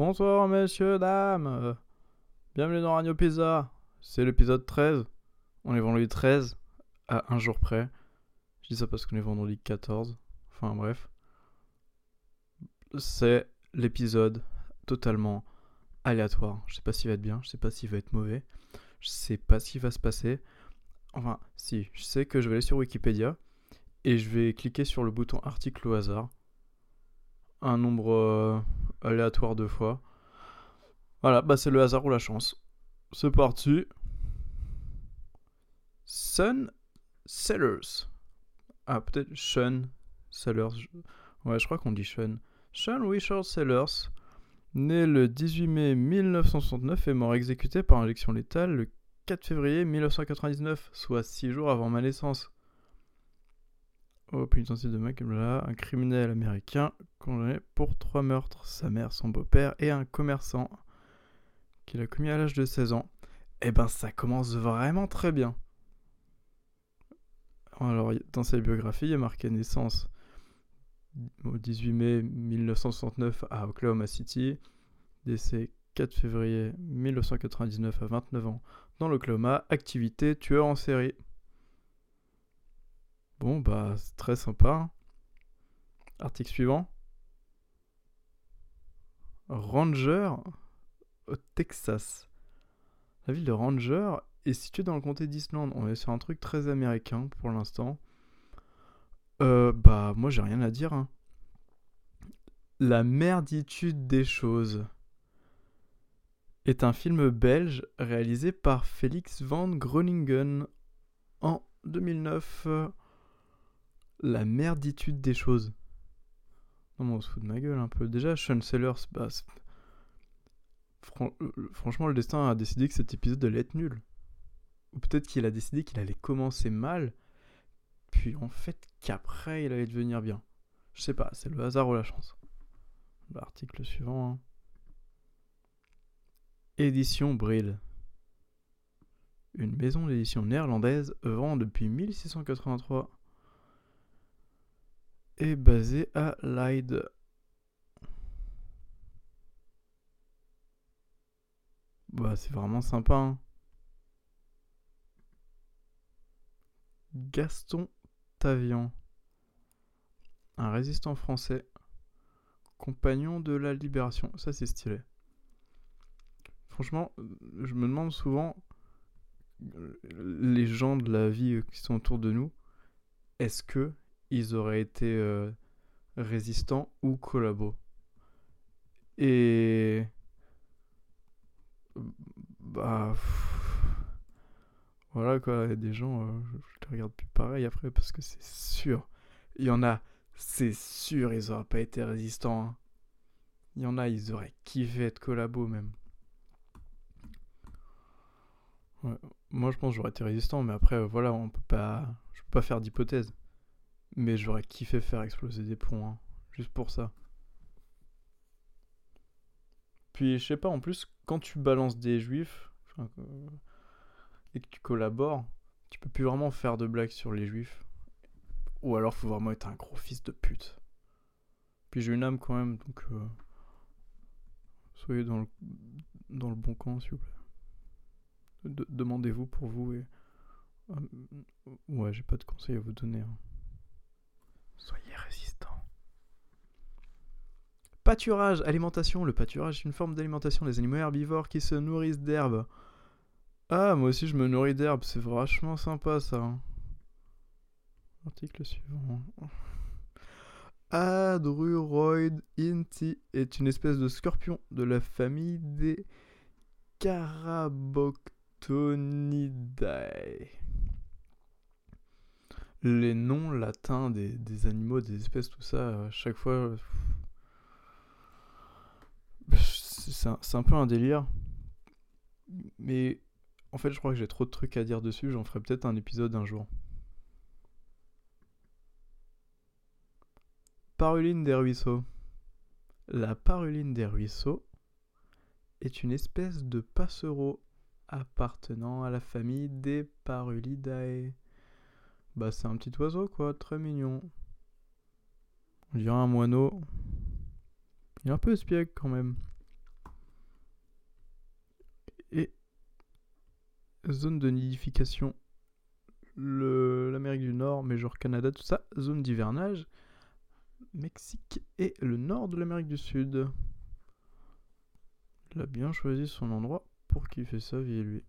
Bonsoir messieurs, dames. Bienvenue dans Radio Pizza. C'est l'épisode 13. On est vendredi 13 à un jour près. Je dis ça parce qu'on est vendredi 14. Enfin bref. C'est l'épisode totalement aléatoire. Je sais pas s'il va être bien, je sais pas s'il va être mauvais. Je sais pas ce qui va se passer. Enfin, si, je sais que je vais aller sur Wikipédia et je vais cliquer sur le bouton article au hasard. Un nombre euh, aléatoire de fois. Voilà, bah c'est le hasard ou la chance. C'est parti. Sun Sellers. Ah, peut-être Sean Sellers. Ouais, je crois qu'on dit Sean. Sean Richard Sellers, né le 18 mai 1969, est mort exécuté par injection létale le 4 février 1999, soit 6 jours avant ma naissance. Au pénitencier de McBla, un criminel américain condamné pour trois meurtres, sa mère, son beau-père et un commerçant qu'il a commis à l'âge de 16 ans. Eh ben ça commence vraiment très bien. Alors dans sa biographie, il y a marqué naissance au 18 mai 1969 à Oklahoma City, décès 4 février 1999 à 29 ans dans l'Oklahoma, activité tueur en série. Bon, bah, c'est très sympa. Article suivant. Ranger au Texas. La ville de Ranger est située dans le comté d'Islande. On est sur un truc très américain pour l'instant. Euh, bah, moi j'ai rien à dire. Hein. La merditude des choses est un film belge réalisé par Félix van Groningen en 2009 la merditude des choses. Non, mais on se fout de ma gueule un peu. Déjà, Sean Sellers, bah, euh, franchement, le destin a décidé que cet épisode allait être nul. Ou peut-être qu'il a décidé qu'il allait commencer mal, puis en fait qu'après il allait devenir bien. Je sais pas, c'est le hasard ou la chance. L'article suivant. Hein. Édition Brill. Une maison d'édition néerlandaise vend depuis 1683 est basé à Leyde. Bah, c'est vraiment sympa. Hein. Gaston Tavian, un résistant français, compagnon de la libération. Ça, c'est stylé. Franchement, je me demande souvent, les gens de la vie qui sont autour de nous, est-ce que ils auraient été euh, résistants ou collabos. Et. Bah. Voilà quoi, il y a des gens, euh, je, te regarde plus pareil après parce que c'est sûr. Il y en a, c'est sûr, ils auraient pas été résistants. Hein. Il y en a, ils auraient kiffé être collabos même. Moi je pense que j'aurais été résistant, mais après voilà, on peut pas. Je peux pas faire d'hypothèse. Mais j'aurais kiffé faire exploser des ponts, hein, juste pour ça. Puis je sais pas, en plus, quand tu balances des juifs euh, et que tu collabores, tu peux plus vraiment faire de blagues sur les juifs. Ou alors faut vraiment être un gros fils de pute. Puis j'ai une âme quand même, donc euh, soyez dans le, dans le bon camp s'il vous plaît. Demandez-vous pour vous et... Euh, ouais, j'ai pas de conseils à vous donner. Hein. Soyez résistants. Pâturage, alimentation. Le pâturage est une forme d'alimentation des animaux herbivores qui se nourrissent d'herbes. Ah, moi aussi je me nourris d'herbes, c'est vachement sympa ça. Hein. Article suivant. Adruroid inti est une espèce de scorpion de la famille des Caraboctonidae les noms latins des, animaux, des espèces, tout ça, à chaque fois. C'est un, peu un délire. Mais en fait, je crois que j'ai trop de trucs à dire dessus. J'en ferai peut-être un épisode un jour. Paruline des ruisseaux. La paruline des ruisseaux est une espèce de passereau appartenant à la famille des Parulidae. Bah, c'est un petit oiseau, quoi. Très mignon. On dirait un moineau. Il est un peu espiègle, quand même. Et. Zone de nidification. L'Amérique du Nord, mais genre Canada, tout ça. Zone d'hivernage. Mexique et le nord de l'Amérique du Sud. Il a bien choisi son endroit pour kiffer sa vie, lui.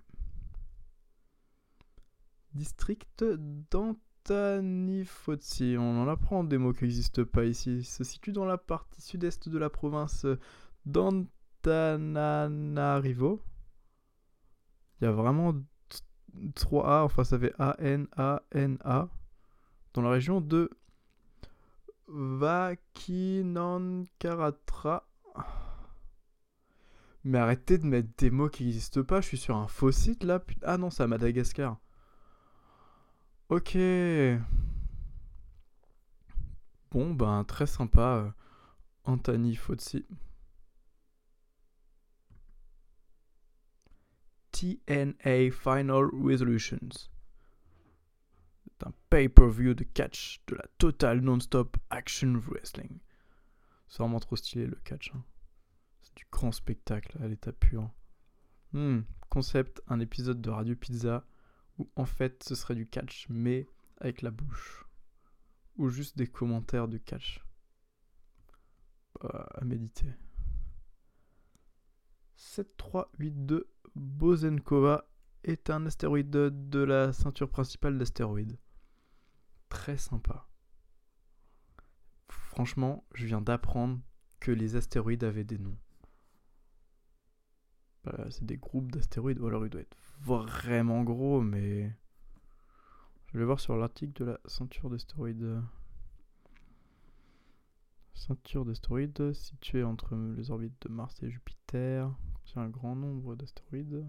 District d'Antanifotsi. On en apprend des mots qui n'existent pas ici. Il se situe dans la partie sud-est de la province d'Antananarivo. Il y a vraiment 3 A, enfin ça fait A-N-A-N-A, dans la région de Vakinankaratra. Mais arrêtez de mettre des mots qui n'existent pas, je suis sur un faux site là. Ah non, c'est à Madagascar. Ok. Bon, ben très sympa. Euh, Antani Fotsi. TNA Final Resolutions. C'est un pay-per-view de catch de la Total Non-Stop Action Wrestling. C'est vraiment trop stylé le catch. Hein. C'est du grand spectacle à l'état pur. Hmm, concept, un épisode de Radio Pizza en fait ce serait du catch mais avec la bouche. Ou juste des commentaires de catch. à méditer. 7382 Bozenkova est un astéroïde de la ceinture principale d'astéroïdes. Très sympa. Franchement, je viens d'apprendre que les astéroïdes avaient des noms. Bah, c'est des groupes d'astéroïdes, ou alors il doit être vraiment gros, mais... Je vais voir sur l'article de la ceinture d'astéroïdes. Ceinture d'astéroïdes située entre les orbites de Mars et Jupiter. C'est un grand nombre d'astéroïdes.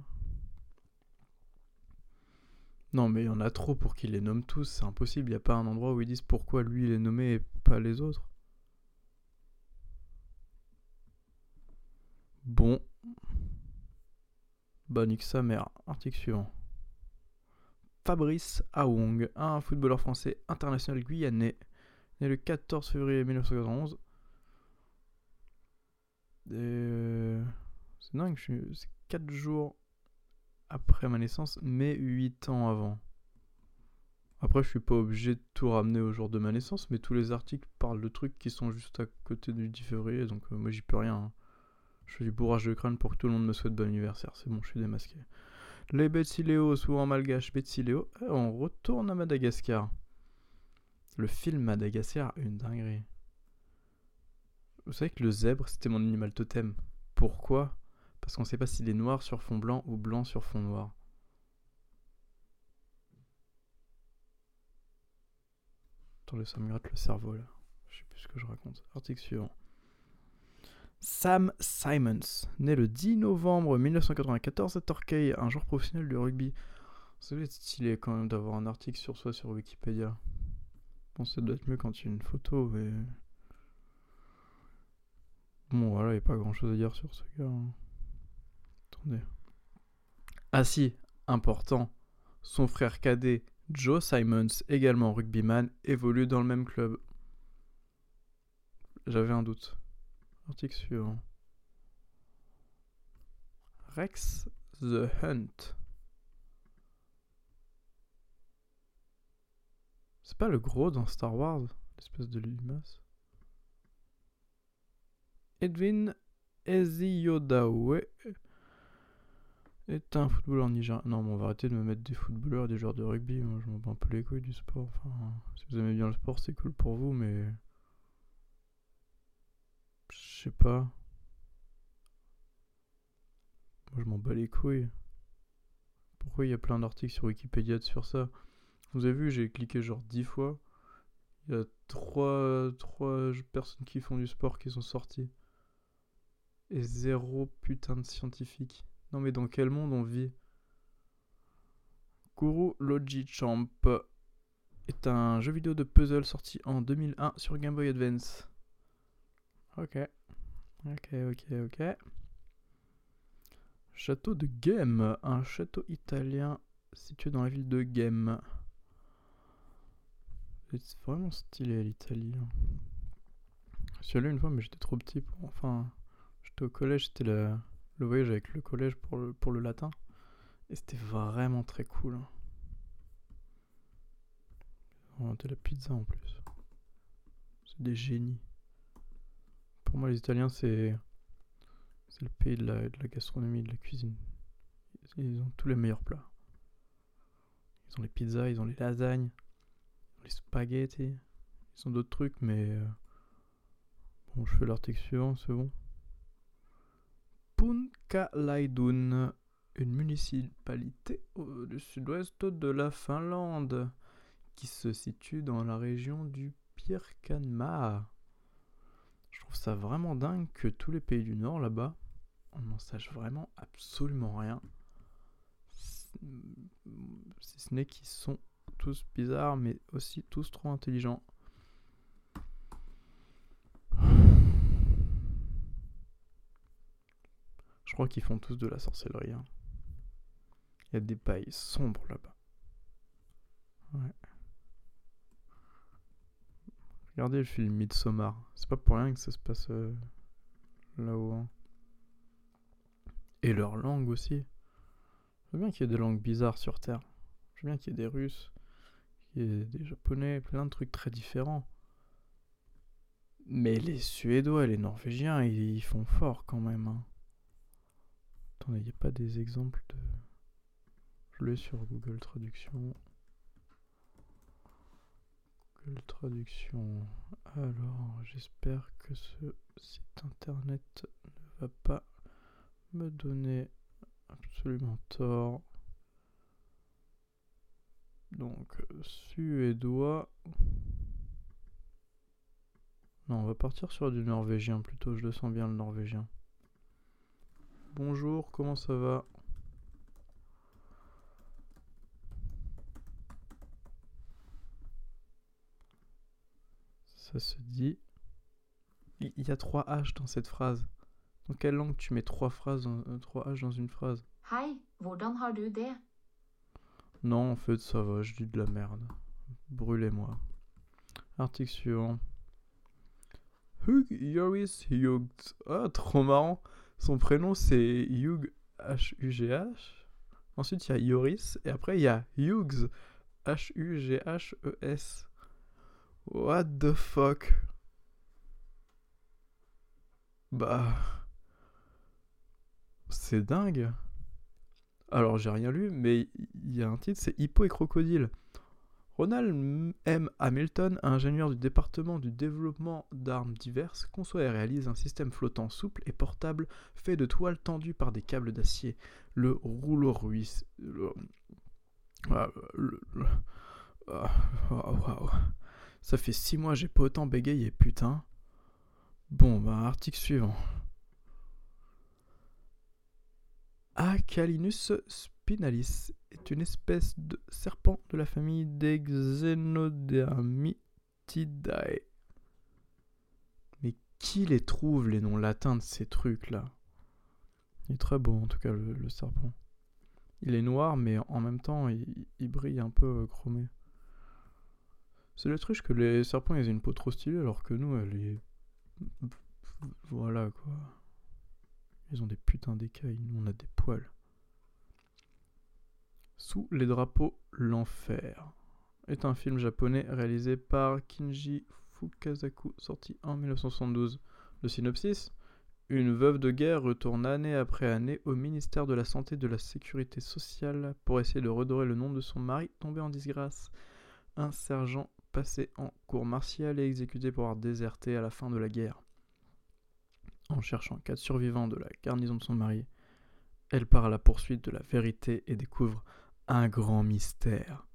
Non, mais il y en a trop pour qu'ils les nomment tous. C'est impossible. Il n'y a pas un endroit où ils disent pourquoi lui il est nommé et pas les autres. Bon. Bah, nique sa mère. Article suivant. Fabrice Aoung, un footballeur français international guyanais, né le 14 février 1991. Euh, c'est dingue, c'est 4 jours après ma naissance, mais 8 ans avant. Après, je suis pas obligé de tout ramener au jour de ma naissance, mais tous les articles parlent de trucs qui sont juste à côté du 10 février, donc euh, moi j'y peux rien. Hein. Je fais du bourrage de crâne pour que tout le monde me souhaite bon anniversaire, c'est bon, je suis démasqué. Les Betsileo, souvent malgache Betsileo, eh, on retourne à Madagascar. Le film Madagascar, une dinguerie. Vous savez que le zèbre, c'était mon animal totem. Pourquoi? Parce qu'on ne sait pas s'il est noir sur fond blanc ou blanc sur fond noir. Attendez, ça me gratte le cerveau là. Je sais plus ce que je raconte. Article suivant. Sam Simons, né le 10 novembre 1994 à Torquay, un joueur professionnel de rugby. Ça doit stylé quand même d'avoir un article sur soi sur Wikipédia. Bon, ça doit être mieux quand il y a une photo, mais. Bon, voilà, il n'y a pas grand chose à dire sur ce gars. Hein. Ah si, important. Son frère cadet, Joe Simons, également rugbyman, évolue dans le même club. J'avais un doute. Rex the Hunt. C'est pas le gros dans Star Wars, l'espèce de limace? Edwin Eziodawe est un footballeur nigérien. Non, mais on va arrêter de me mettre des footballeurs et des joueurs de rugby. Moi, je m'en bats un peu les couilles du sport. Enfin, si vous aimez bien le sport, c'est cool pour vous, mais. Je sais pas. Moi, je m'en bats les couilles. Pourquoi il y a plein d'articles sur Wikipédia sur ça? Vous avez vu, j'ai cliqué genre 10 fois. Il y a 3, 3 personnes qui font du sport qui sont sorties. Et zéro putain de scientifique. Non mais dans quel monde on vit? Guru Logi Champ est un jeu vidéo de puzzle sorti en 2001 sur Game Boy Advance. Ok. Ok, ok, ok. Château de Game, un château italien situé dans la ville de Game. C'est vraiment stylé l'Italie. Hein. Je suis allé une fois mais j'étais trop petit pour... Enfin, j'étais au collège, c'était le voyage avec le collège pour le, pour le latin. Et c'était vraiment très cool. On a inventé la pizza en plus. C'est des génies. Pour moi, les Italiens, c'est. Le pays de la, de la gastronomie, de la cuisine. Ils ont tous les meilleurs plats. Ils ont les pizzas, ils ont les lasagnes, les spaghettis. Ils ont d'autres trucs, mais. euh, Bon, je fais l'article suivant, c'est bon. Punkalaidun, une municipalité du sud-ouest de la Finlande, qui se situe dans la région du Pirkanmaa. Ça vraiment dingue que tous les pays du Nord là-bas, on n'en sache vraiment absolument rien. Si si ce n'est qu'ils sont tous bizarres, mais aussi tous trop intelligents. Je crois qu'ils font tous de la sorcellerie. hein. Il y a des pailles sombres là-bas. Ouais. Regardez le film Midsommar. C'est pas pour rien que ça se passe euh, là-haut. hein. Et leur langue aussi. Je veux bien qu'il y ait des langues bizarres sur Terre. Je veux bien qu'il y ait des Russes, qu'il y ait des Japonais, plein de trucs très différents. Mais les Suédois et les Norvégiens, ils, font fort quand même. hein. Attendez, il n'y a pas des exemples de. Je l'ai sur Google Traduction. Traduction. Alors, j'espère que ce site internet ne va pas me donner absolument tort. Donc, suédois. Non, on va partir sur du norvégien plutôt, je le sens bien le norvégien. Bonjour, comment ça va? Ça se dit. Il y a trois H dans cette phrase. Dans quelle langue tu mets trois phrases, dans- euh, trois H dans une phrase? Hei, hvordan har du det? Non, en fait, ça va, je dis de la merde. Brûlez-moi. Article suivant. Hugh Joris Hughes. Ah, trop marrant. Son prénom, c'est Hugh H-U-G-H. Ensuite, il y a Joris. Et après, il y a Hughes. H-U-G-H-E-S. What the fuck? Bah. C'est dingue. Alors, j'ai rien lu, mais il y a un titre, c'est Hippo et Crocodile. Ronald M. Hamilton, ingénieur du département du développement d'armes diverses, conçoit et réalise un système flottant souple et portable fait de toiles tendues par des câbles d'acier. Le rouleau ruisse. Le... Ah, ah, waouh. Ça fait six mois, j'ai pas autant bégayé, putain. Bon, bah, article suivant. Acalinus spinalis est une espèce de serpent de la famille des Xenodermitidae. Mais qui les trouve les noms latins de ces trucs-là? Il est très beau en tout cas le, serpent. Il est noir mais en même temps il, il brille un peu euh, chromé. C'est l'autruche que les serpents ils aient une peau trop stylée alors que nous elle est... Voilà quoi. Ils ont des putains d'écailles, nous on a des poils. Sous les drapeaux, l'enfer est un film japonais réalisé par Kinji Fukasaku, sorti en 1972. Le synopsis Une veuve de guerre retourne année après année au ministère de la Santé et de la Sécurité sociale pour essayer de redorer le nom de son mari tombé en disgrâce. Un sergent passé en cour martiale et exécuté pour avoir déserté à la fin de la guerre. En cherchant quatre survivants de la garnison de son mari, elle part à la poursuite de la vérité et découvre un grand mystère.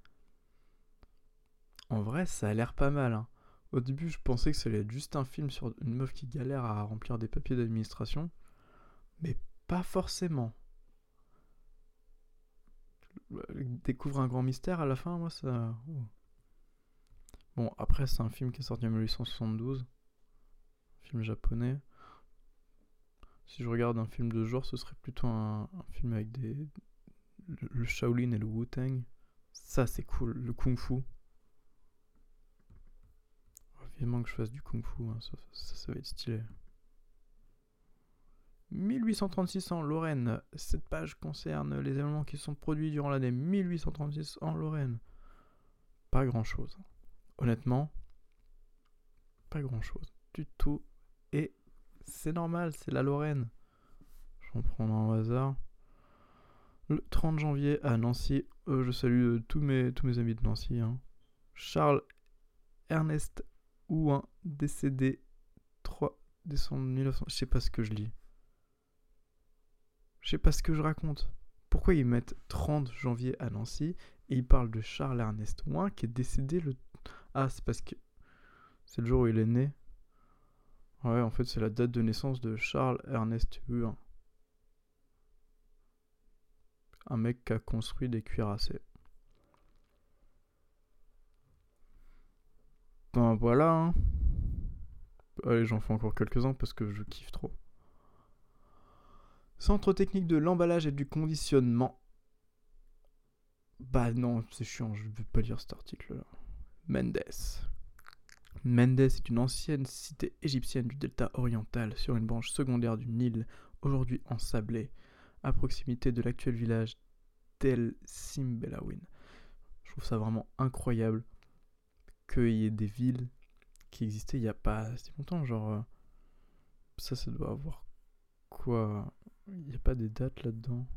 En vrai, ça a l'air pas mal. hein. Au début, je pensais que ça allait être juste un film sur une meuf qui galère à remplir des papiers d'administration, mais pas forcément. Découvre un grand mystère à la fin, moi ça. oh. Bon, après, c'est un film qui est sorti en 1872, film japonais. Si je regarde un film de genre, ce serait plutôt un, un film avec des. Le, le Shaolin et le Wu-Tang. Ça, c'est cool. Le Kung Fu. Oh, Vivement que je fasse du Kung Fu, hein, ça, ça- ça va être stylé. 1836 en Lorraine. Cette page concerne les événements qui sont produits durant l'année 1836 en Lorraine. Pas grand chose. Honnêtement, pas grand chose du tout. Et c'est normal, c'est la Lorraine. J'en prends un hasard. Le 30 janvier à Nancy, euh, je salue euh, tous, mes, amis de Nancy. hein. Charles Ernest Ouin, décédé 3 décembre 1900. Je sais pas ce que je lis. Je sais pas ce que je raconte. Pourquoi ils mettent 30 janvier à Nancy et ils parlent de Charles Ernest Ouin qui est décédé le. Ah, c'est parce que. C'est le jour où il est né. Ouais, en fait, c'est la date de naissance de Charles Ernest Ouin. Un mec qui a construit des cuirassés. Ben voilà. hein. Allez, j'en fais encore quelques-uns parce que je kiffe trop. Centre technique de l'emballage et du conditionnement. Bah non, c'est chiant, je vais pas lire cet article-là. Mendes. Mendes est une ancienne cité égyptienne du delta oriental sur une branche secondaire du Nil, aujourd'hui ensablée, à proximité de l'actuel village d'El Simbelawin. Je trouve ça vraiment incroyable qu'il y ait des villes qui existaient il n'y a pas si longtemps. Genre, euh, ça, ça doit avoir quoi? Il n'y a pas des dates là-dedans?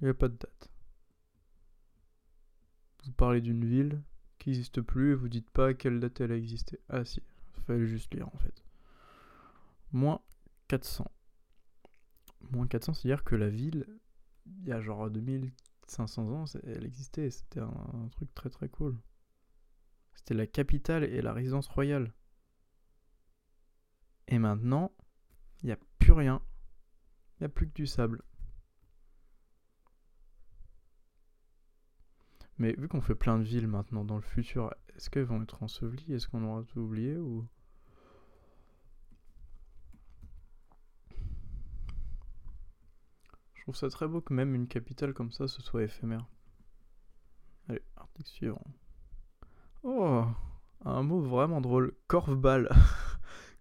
Il n'y a pas de date. Vous parlez d'une ville qui n'existe plus et vous dites pas à quelle date elle a existé. Ah si, fallait juste lire en fait. Moins 400. Moins 400, c'est-à-dire que la ville, il y a genre 2500 ans, elle existait. C'était un, un truc très très cool. C'était la capitale et la résidence royale. Et maintenant, il n'y a plus rien. Il n'y a plus que du sable. Mais vu qu'on fait plein de villes maintenant dans le futur, est-ce qu'elles vont être ensevelies? Est-ce qu'on aura tout oublié ou... Je trouve ça très beau que même une capitale comme ça, ce soit éphémère. Allez, article suivant. Oh, un mot vraiment drôle. Corfball.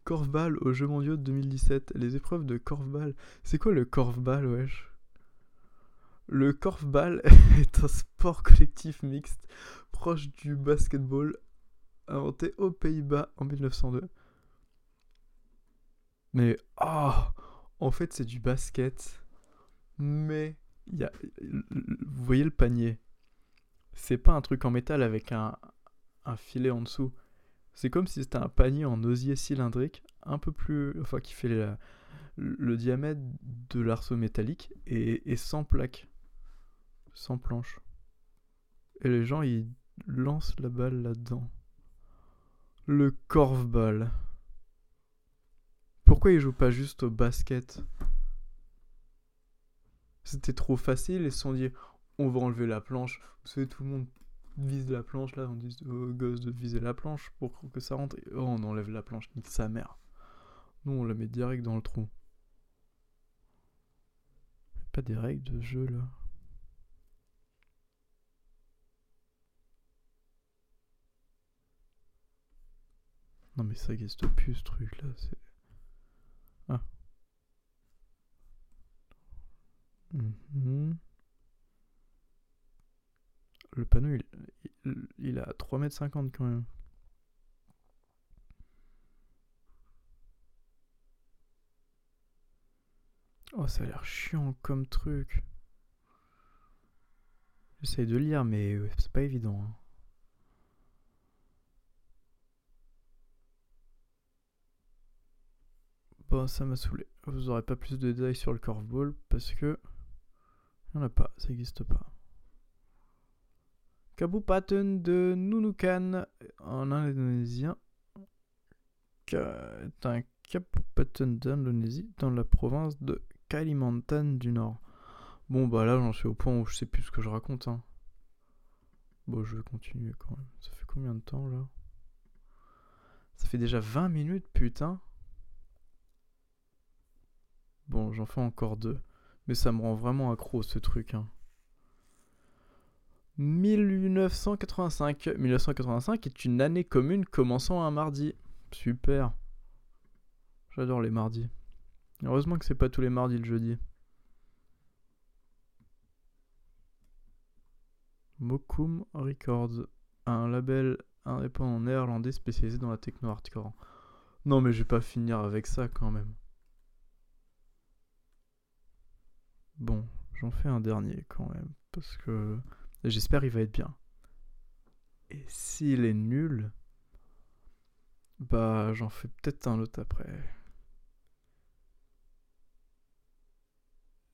Corfball aux Jeux mondiaux de 2017. Les épreuves de corfball. C'est quoi le corfball, wesh? Le corfball est un sport collectif mixte proche du basketball inventé aux Pays-Bas en 1902. Mais, oh, en fait, c'est du basket. Mais, y a, vous voyez le panier C'est pas un truc en métal avec un, filet en dessous. C'est comme si c'était un panier en osier cylindrique, un peu plus. Enfin, qui fait le diamètre de l'arceau métallique et sans plaque. Sans planche. Et les gens, ils lancent la balle là-dedans. Le corfball. Pourquoi ils jouent pas juste au basket? C'était trop facile ils se sont dit on va enlever la planche. Vous savez, tout le monde vise la planche là, on dit aux gosses de viser la planche pour que ça rentre. Oh, on enlève la planche, nique sa mère. Nous, on la met direct dans le trou. Pas des règles de jeu là. Non mais ça existe plus ce truc là, c'est... Ah. Mhm. Le panneau il, il, à 3m50 quand même. Oh ça a l'air chiant comme truc. J'essaye de lire mais c'est pas évident. hein. Bon, ça m'a saoulé. Vous aurez pas plus de détails sur le corfball parce que. Il n'y en a pas, ça n'existe pas. Kabupaten de Nunukan en indonésien. Est un d'Indonésie dans la province de Kalimantan du Nord. Bon, bah là, j'en suis au point où je sais plus ce que je raconte. Hein. Bon, je vais continuer quand même. Ça fait combien de temps là? Ça fait déjà 20 minutes, putain. Bon, j'en fais encore deux. Mais ça me rend vraiment accro ce truc. Hein. 1985. 1985 est une année commune commençant un mardi. Super. J'adore les mardis. Heureusement que c'est pas tous les mardis le jeudi. Mokum Records, un label indépendant néerlandais spécialisé dans la techno hardcore. Non mais je vais pas finir avec ça quand même. Bon, j'en fais un dernier quand même parce que j'espère il va être bien. Et s'il est nul, bah j'en fais peut-être un autre après.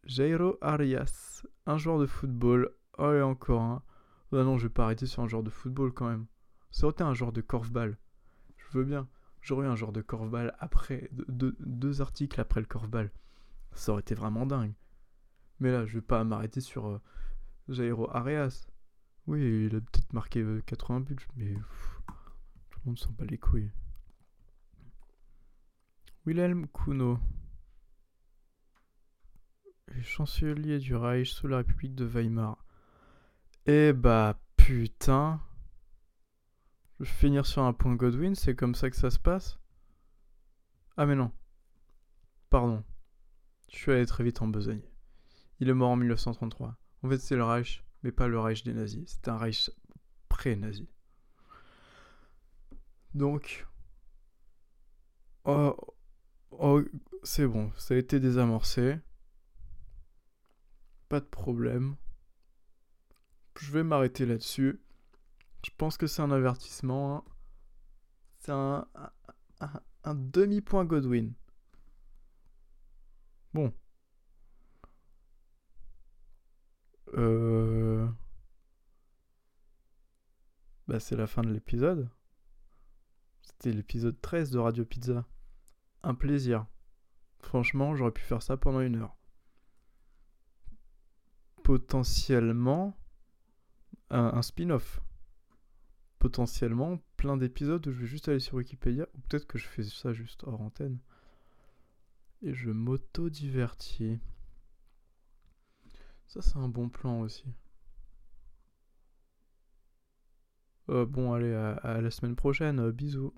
Jairo Arias, un joueur de football. Oh, et encore un. Ah non, je vais pas arrêter sur un joueur de football quand même. Ça aurait été un joueur de corfball. Je veux bien. J'aurais eu un joueur de corfball après. deux articles après le corfball. Ça aurait été vraiment dingue. Mais là, je vais pas m'arrêter sur euh, Jairo Arias. Oui, il a peut-être marqué 80 euh, buts, mais tout le monde s'en bat les couilles. Wilhelm Kuno chancelier du Reich sous la République de Weimar. Eh bah putain. Je vais finir sur un point Godwin, c'est comme ça que ça se passe Ah mais non. Pardon. Je suis allé très vite en besogne. Il est mort en 1933. En fait c'est le Reich, mais pas le Reich des nazis. C'est un Reich pré-nazi. Donc... Oh, oh c'est bon, ça a été désamorcé. Pas de problème. Je vais m'arrêter là-dessus. Je pense que c'est un avertissement. Hein. C'est un, un, demi-point Godwin. Bon. Euh... Bah c'est la fin de l'épisode. C'était l'épisode 13 de Radio Pizza. Un plaisir. Franchement, j'aurais pu faire ça pendant une heure potentiellement un, spin-off. Potentiellement plein d'épisodes où je vais juste aller sur Wikipédia, ou peut-être que je fais ça juste hors antenne. Et je m'auto-divertis. Ça, c'est un bon plan aussi. Euh, bon, allez, à, la semaine prochaine. bisous.